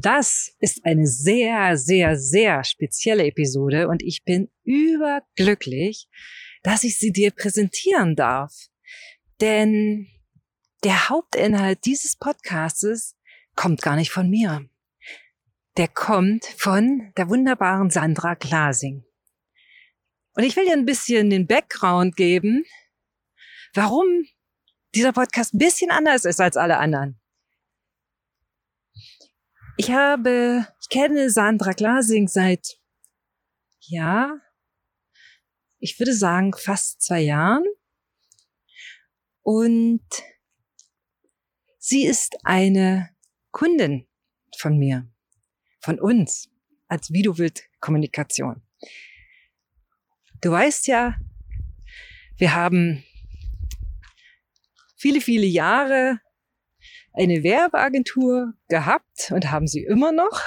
Das ist eine sehr, sehr, sehr spezielle Episode und ich bin überglücklich, dass ich sie dir präsentieren darf. Denn der Hauptinhalt dieses Podcastes kommt gar nicht von mir. Der kommt von der wunderbaren Sandra Glasing. Und ich will dir ein bisschen den Background geben, warum dieser Podcast ein bisschen anders ist als alle anderen. Ich habe, ich kenne Sandra Glasing seit, ja, ich würde sagen fast zwei Jahren. Und sie ist eine Kundin von mir, von uns, als Videowild-Kommunikation. Du weißt ja, wir haben viele, viele Jahre eine Werbeagentur gehabt und haben sie immer noch.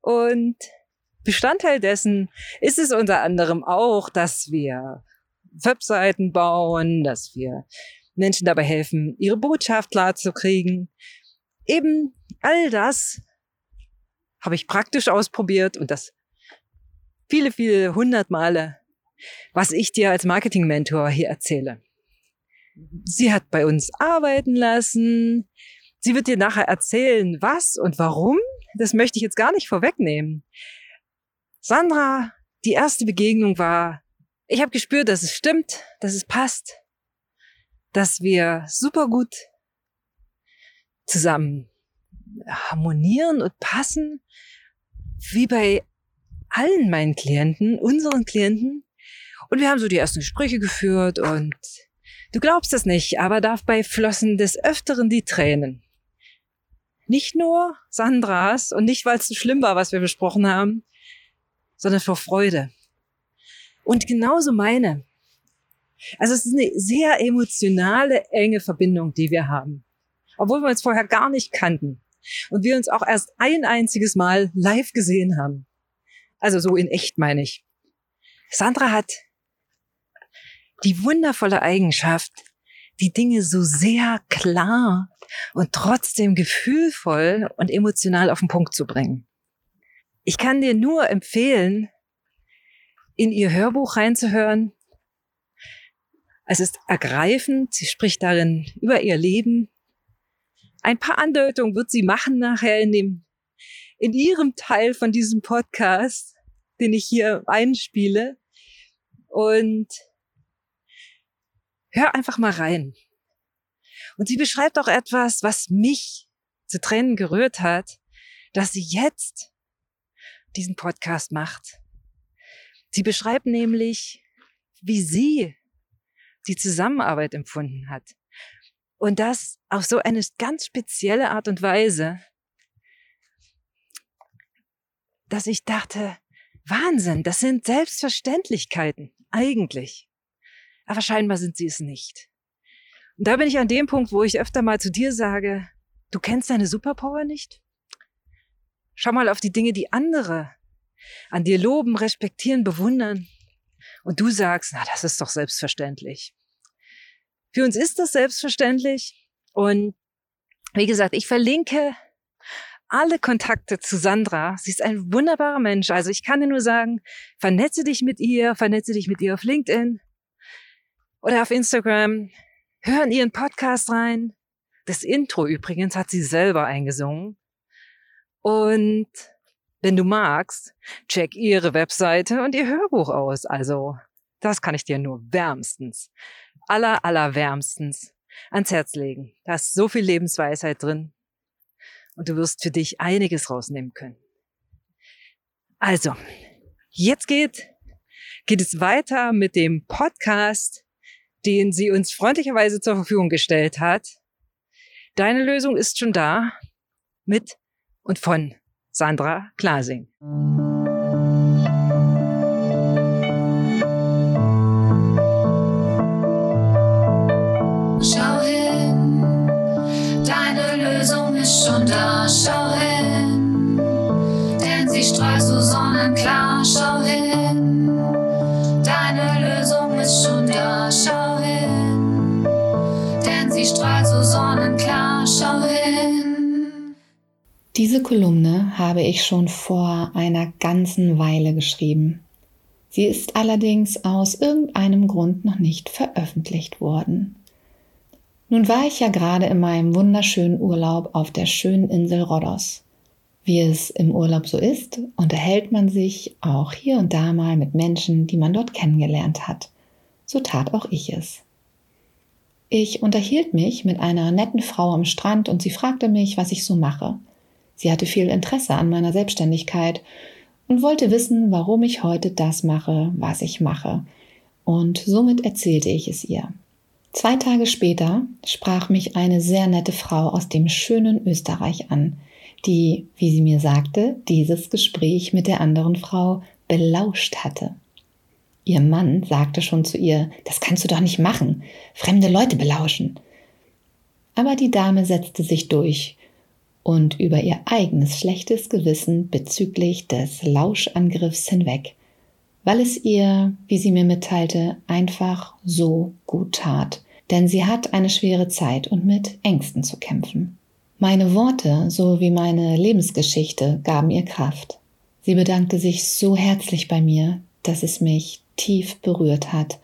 Und Bestandteil dessen ist es unter anderem auch, dass wir Webseiten bauen, dass wir Menschen dabei helfen, ihre Botschaft klar zu kriegen. Eben all das habe ich praktisch ausprobiert und das viele, viele hundert Male, was ich dir als Marketing-Mentor hier erzähle. Sie hat bei uns arbeiten lassen. Sie wird dir nachher erzählen, was und warum. Das möchte ich jetzt gar nicht vorwegnehmen. Sandra, die erste Begegnung war, ich habe gespürt, dass es stimmt, dass es passt, dass wir super gut zusammen harmonieren und passen, wie bei allen meinen Klienten, unseren Klienten. Und wir haben so die ersten Gespräche geführt und Du glaubst es nicht, aber dabei flossen des Öfteren die Tränen. Nicht nur Sandras und nicht, weil es so schlimm war, was wir besprochen haben, sondern vor Freude. Und genauso meine. Also es ist eine sehr emotionale, enge Verbindung, die wir haben. Obwohl wir uns vorher gar nicht kannten. Und wir uns auch erst ein einziges Mal live gesehen haben. Also so in echt meine ich. Sandra hat die wundervolle Eigenschaft, die Dinge so sehr klar und trotzdem gefühlvoll und emotional auf den Punkt zu bringen. Ich kann dir nur empfehlen, in ihr Hörbuch reinzuhören. Es ist ergreifend. Sie spricht darin über ihr Leben. Ein paar Andeutungen wird sie machen nachher in dem, in ihrem Teil von diesem Podcast, den ich hier einspiele. Und Hör einfach mal rein. Und sie beschreibt auch etwas, was mich zu Tränen gerührt hat, dass sie jetzt diesen Podcast macht. Sie beschreibt nämlich, wie sie die Zusammenarbeit empfunden hat. Und das auf so eine ganz spezielle Art und Weise, dass ich dachte, Wahnsinn, das sind Selbstverständlichkeiten, eigentlich. Aber scheinbar sind sie es nicht. Und da bin ich an dem Punkt, wo ich öfter mal zu dir sage, du kennst deine Superpower nicht? Schau mal auf die Dinge, die andere an dir loben, respektieren, bewundern. Und du sagst, na, das ist doch selbstverständlich. Für uns ist das selbstverständlich. Und wie gesagt, ich verlinke alle Kontakte zu Sandra. Sie ist ein wunderbarer Mensch. Also ich kann dir nur sagen, vernetze dich mit ihr, vernetze dich mit ihr auf LinkedIn oder auf Instagram. Hören ihren Podcast rein. Das Intro übrigens hat sie selber eingesungen. Und wenn du magst, check ihre Webseite und ihr Hörbuch aus. Also, das kann ich dir nur wärmstens, aller, aller wärmstens ans Herz legen. Da ist so viel Lebensweisheit drin. Und du wirst für dich einiges rausnehmen können. Also, jetzt geht, geht es weiter mit dem Podcast den sie uns freundlicherweise zur Verfügung gestellt hat. Deine Lösung ist schon da mit und von Sandra Klasing. Schau hin, deine Lösung ist schon da. Schau hin, sie strahlt so sonnenklar, schau hin. Diese Kolumne habe ich schon vor einer ganzen Weile geschrieben. Sie ist allerdings aus irgendeinem Grund noch nicht veröffentlicht worden. Nun war ich ja gerade in meinem wunderschönen Urlaub auf der schönen Insel Rhodos. Wie es im Urlaub so ist, unterhält man sich auch hier und da mal mit Menschen, die man dort kennengelernt hat. So tat auch ich es. Ich unterhielt mich mit einer netten Frau am Strand und sie fragte mich, was ich so mache. Sie hatte viel Interesse an meiner Selbstständigkeit und wollte wissen, warum ich heute das mache, was ich mache. Und somit erzählte ich es ihr. Zwei Tage später sprach mich eine sehr nette Frau aus dem schönen Österreich an, die, wie sie mir sagte, dieses Gespräch mit der anderen Frau belauscht hatte. Ihr Mann sagte schon zu ihr, das kannst du doch nicht machen, fremde Leute belauschen. Aber die Dame setzte sich durch und über ihr eigenes schlechtes Gewissen bezüglich des Lauschangriffs hinweg, weil es ihr, wie sie mir mitteilte, einfach so gut tat, denn sie hat eine schwere Zeit und mit Ängsten zu kämpfen. Meine Worte sowie meine Lebensgeschichte gaben ihr Kraft. Sie bedankte sich so herzlich bei mir, dass es mich tief berührt hat,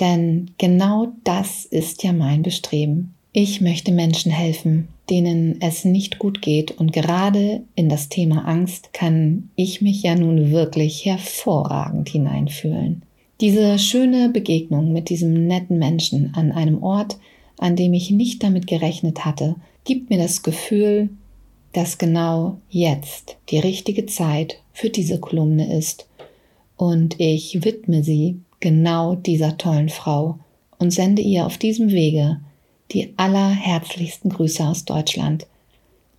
denn genau das ist ja mein Bestreben. Ich möchte Menschen helfen, denen es nicht gut geht und gerade in das Thema Angst kann ich mich ja nun wirklich hervorragend hineinfühlen. Diese schöne Begegnung mit diesem netten Menschen an einem Ort, an dem ich nicht damit gerechnet hatte, gibt mir das Gefühl, dass genau jetzt die richtige Zeit für diese Kolumne ist und ich widme sie genau dieser tollen Frau und sende ihr auf diesem Wege die allerherzlichsten Grüße aus Deutschland,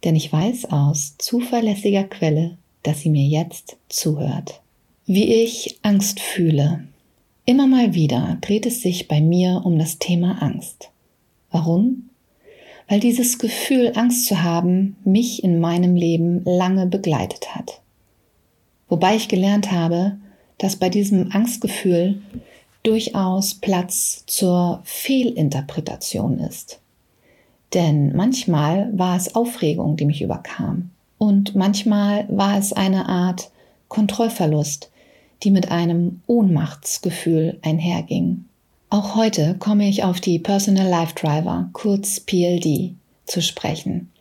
denn ich weiß aus zuverlässiger Quelle, dass sie mir jetzt zuhört. Wie ich Angst fühle. Immer mal wieder dreht es sich bei mir um das Thema Angst. Warum? Weil dieses Gefühl, Angst zu haben, mich in meinem Leben lange begleitet hat. Wobei ich gelernt habe, dass bei diesem Angstgefühl durchaus Platz zur Fehlinterpretation ist. Denn manchmal war es Aufregung, die mich überkam. Und manchmal war es eine Art Kontrollverlust, die mit einem Ohnmachtsgefühl einherging. Auch heute komme ich auf die Personal Life Driver, kurz PLD, zu sprechen.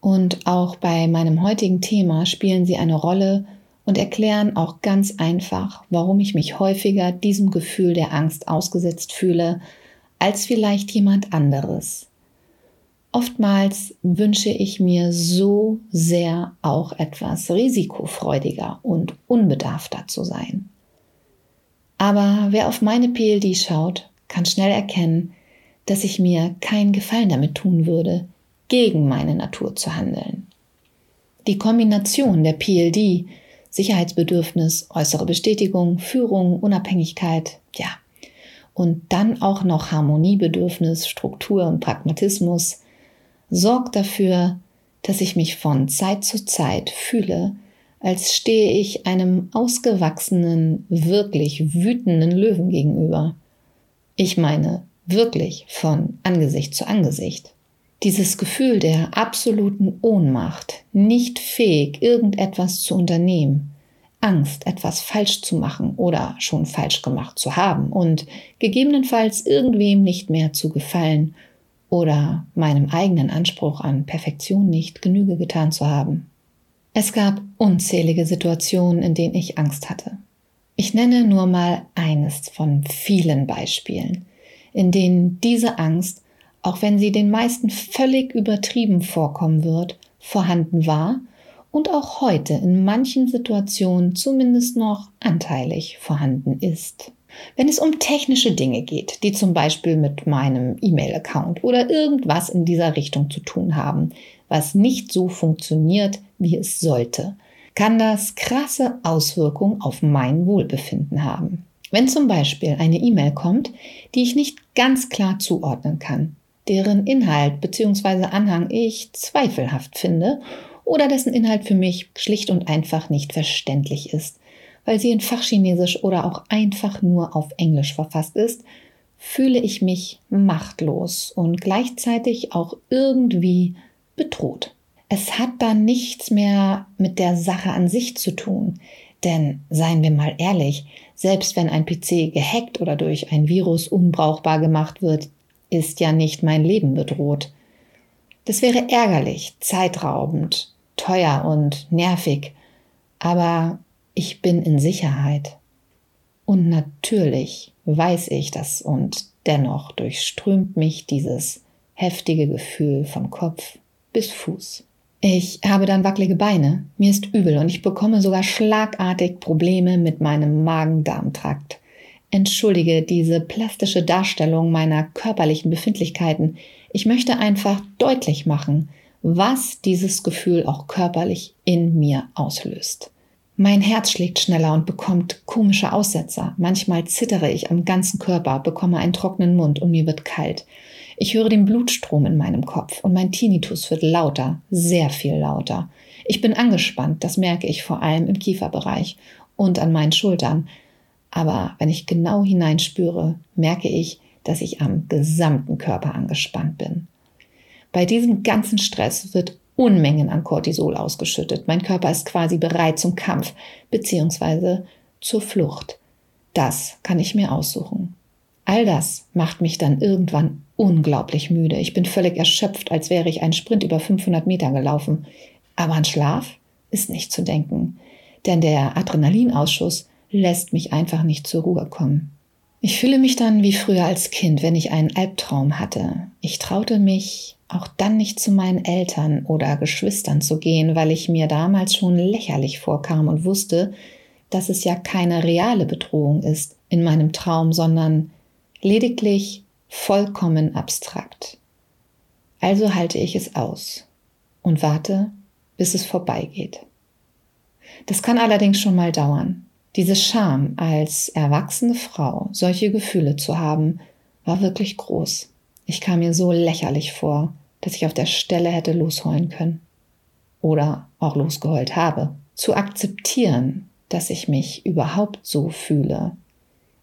Und auch bei meinem heutigen Thema spielen sie eine Rolle und erklären auch ganz einfach, warum ich mich häufiger diesem Gefühl der Angst ausgesetzt fühle als vielleicht jemand anderes. Oftmals wünsche ich mir so sehr auch etwas risikofreudiger und unbedarfter zu sein. Aber wer auf meine PLD schaut, kann schnell erkennen, dass ich mir keinen Gefallen damit tun würde, gegen meine Natur zu handeln. Die Kombination der PLD Sicherheitsbedürfnis, äußere Bestätigung, Führung, Unabhängigkeit, ja. Und dann auch noch Harmoniebedürfnis, Struktur und Pragmatismus sorgt dafür, dass ich mich von Zeit zu Zeit fühle, als stehe ich einem ausgewachsenen, wirklich wütenden Löwen gegenüber. Ich meine wirklich von Angesicht zu Angesicht. Dieses Gefühl der absoluten Ohnmacht, nicht fähig, irgendetwas zu unternehmen, Angst, etwas falsch zu machen oder schon falsch gemacht zu haben und gegebenenfalls irgendwem nicht mehr zu gefallen oder meinem eigenen Anspruch an Perfektion nicht Genüge getan zu haben. Es gab unzählige Situationen, in denen ich Angst hatte. Ich nenne nur mal eines von vielen Beispielen, in denen diese Angst auch wenn sie den meisten völlig übertrieben vorkommen wird, vorhanden war und auch heute in manchen Situationen zumindest noch anteilig vorhanden ist. Wenn es um technische Dinge geht, die zum Beispiel mit meinem E-Mail-Account oder irgendwas in dieser Richtung zu tun haben, was nicht so funktioniert, wie es sollte, kann das krasse Auswirkungen auf mein Wohlbefinden haben. Wenn zum Beispiel eine E-Mail kommt, die ich nicht ganz klar zuordnen kann, deren Inhalt bzw. Anhang ich zweifelhaft finde oder dessen Inhalt für mich schlicht und einfach nicht verständlich ist, weil sie in Fachchinesisch oder auch einfach nur auf Englisch verfasst ist, fühle ich mich machtlos und gleichzeitig auch irgendwie bedroht. Es hat da nichts mehr mit der Sache an sich zu tun. Denn seien wir mal ehrlich, selbst wenn ein PC gehackt oder durch ein Virus unbrauchbar gemacht wird, ist ja nicht mein Leben bedroht. Das wäre ärgerlich, zeitraubend, teuer und nervig, aber ich bin in Sicherheit. Und natürlich weiß ich das und dennoch durchströmt mich dieses heftige Gefühl vom Kopf bis Fuß. Ich habe dann wackelige Beine, mir ist übel und ich bekomme sogar schlagartig Probleme mit meinem Magen-Darm-Trakt. Entschuldige diese plastische Darstellung meiner körperlichen Befindlichkeiten. Ich möchte einfach deutlich machen, was dieses Gefühl auch körperlich in mir auslöst. Mein Herz schlägt schneller und bekommt komische Aussetzer. Manchmal zittere ich am ganzen Körper, bekomme einen trockenen Mund und mir wird kalt. Ich höre den Blutstrom in meinem Kopf und mein Tinnitus wird lauter, sehr viel lauter. Ich bin angespannt, das merke ich vor allem im Kieferbereich und an meinen Schultern. Aber wenn ich genau hineinspüre, merke ich, dass ich am gesamten Körper angespannt bin. Bei diesem ganzen Stress wird Unmengen an Cortisol ausgeschüttet. Mein Körper ist quasi bereit zum Kampf bzw. zur Flucht. Das kann ich mir aussuchen. All das macht mich dann irgendwann unglaublich müde. Ich bin völlig erschöpft, als wäre ich einen Sprint über 500 Meter gelaufen. Aber an Schlaf ist nicht zu denken, denn der Adrenalinausschuss lässt mich einfach nicht zur Ruhe kommen. Ich fühle mich dann wie früher als Kind, wenn ich einen Albtraum hatte. Ich traute mich auch dann nicht zu meinen Eltern oder Geschwistern zu gehen, weil ich mir damals schon lächerlich vorkam und wusste, dass es ja keine reale Bedrohung ist in meinem Traum, sondern lediglich vollkommen abstrakt. Also halte ich es aus und warte, bis es vorbeigeht. Das kann allerdings schon mal dauern. Diese Scham, als erwachsene Frau solche Gefühle zu haben, war wirklich groß. Ich kam mir so lächerlich vor, dass ich auf der Stelle hätte losheulen können. Oder auch losgeheult habe. Zu akzeptieren, dass ich mich überhaupt so fühle,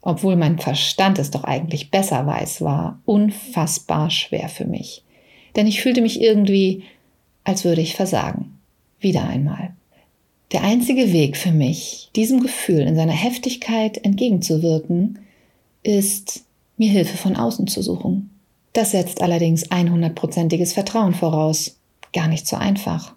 obwohl mein Verstand es doch eigentlich besser weiß, war unfassbar schwer für mich. Denn ich fühlte mich irgendwie, als würde ich versagen. Wieder einmal. Der einzige Weg für mich, diesem Gefühl in seiner Heftigkeit entgegenzuwirken, ist, mir Hilfe von außen zu suchen. Das setzt allerdings 100%iges Vertrauen voraus. Gar nicht so einfach.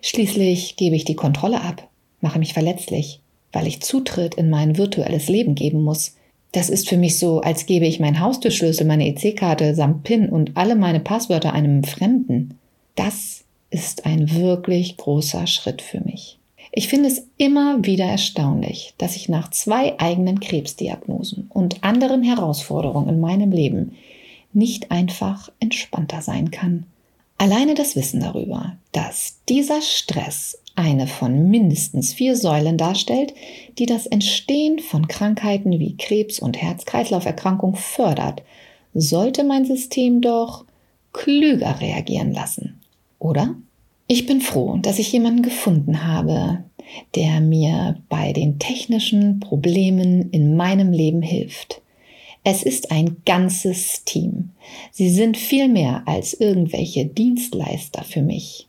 Schließlich gebe ich die Kontrolle ab, mache mich verletzlich, weil ich Zutritt in mein virtuelles Leben geben muss. Das ist für mich so, als gebe ich meinen Haustürschlüssel, meine EC-Karte samt PIN und alle meine Passwörter einem Fremden. Das ist ein wirklich großer Schritt für mich. Ich finde es immer wieder erstaunlich, dass ich nach zwei eigenen Krebsdiagnosen und anderen Herausforderungen in meinem Leben nicht einfach entspannter sein kann. Alleine das Wissen darüber, dass dieser Stress eine von mindestens vier Säulen darstellt, die das Entstehen von Krankheiten wie Krebs und Herz-Kreislauf-Erkrankung fördert, sollte mein System doch klüger reagieren lassen. Oder? Ich bin froh, dass ich jemanden gefunden habe, der mir bei den technischen Problemen in meinem Leben hilft. Es ist ein ganzes Team. Sie sind viel mehr als irgendwelche Dienstleister für mich.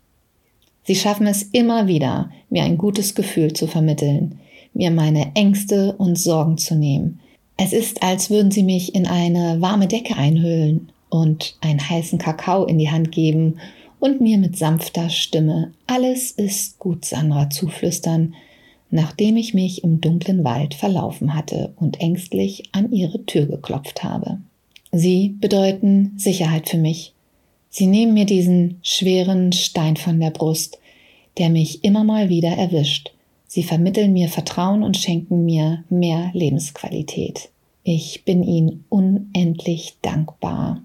Sie schaffen es immer wieder, mir ein gutes Gefühl zu vermitteln, mir meine Ängste und Sorgen zu nehmen. Es ist, als würden sie mich in eine warme Decke einhüllen und einen heißen Kakao in die Hand geben und mir mit sanfter Stimme Alles ist gut, Sandra zuflüstern, nachdem ich mich im dunklen Wald verlaufen hatte und ängstlich an ihre Tür geklopft habe. Sie bedeuten Sicherheit für mich. Sie nehmen mir diesen schweren Stein von der Brust, der mich immer mal wieder erwischt. Sie vermitteln mir Vertrauen und schenken mir mehr Lebensqualität. Ich bin ihnen unendlich dankbar.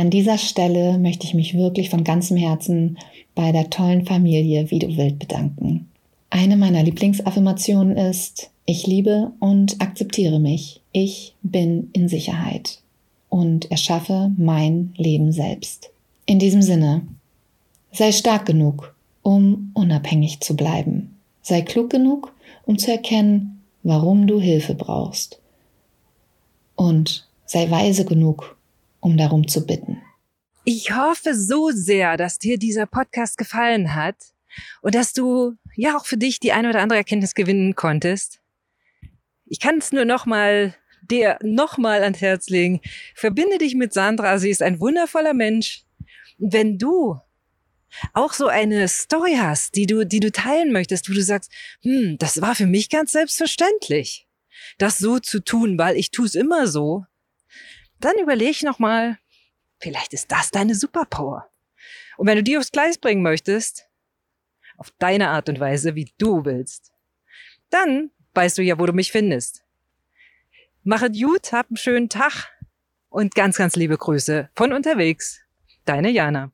An dieser Stelle möchte ich mich wirklich von ganzem Herzen bei der tollen Familie Wie du wild bedanken. Eine meiner Lieblingsaffirmationen ist, ich liebe und akzeptiere mich. Ich bin in Sicherheit und erschaffe mein Leben selbst. In diesem Sinne, sei stark genug, um unabhängig zu bleiben. Sei klug genug, um zu erkennen, warum du Hilfe brauchst. Und sei weise genug, um darum zu bitten. Ich hoffe so sehr, dass dir dieser Podcast gefallen hat und dass du ja auch für dich die eine oder andere Erkenntnis gewinnen konntest. Ich kann es nur noch mal dir noch mal ans Herz legen. Verbinde dich mit Sandra. Sie ist ein wundervoller Mensch. Und wenn du auch so eine Story hast, die du, die du teilen möchtest, wo du sagst, hm, das war für mich ganz selbstverständlich, das so zu tun, weil ich tue es immer so, dann überleg noch mal, vielleicht ist das deine Superpower. Und wenn du die aufs Gleis bringen möchtest, auf deine Art und Weise, wie du willst, dann weißt du ja, wo du mich findest. Machet gut, hab einen schönen Tag und ganz, ganz liebe Grüße von unterwegs. Deine Jana.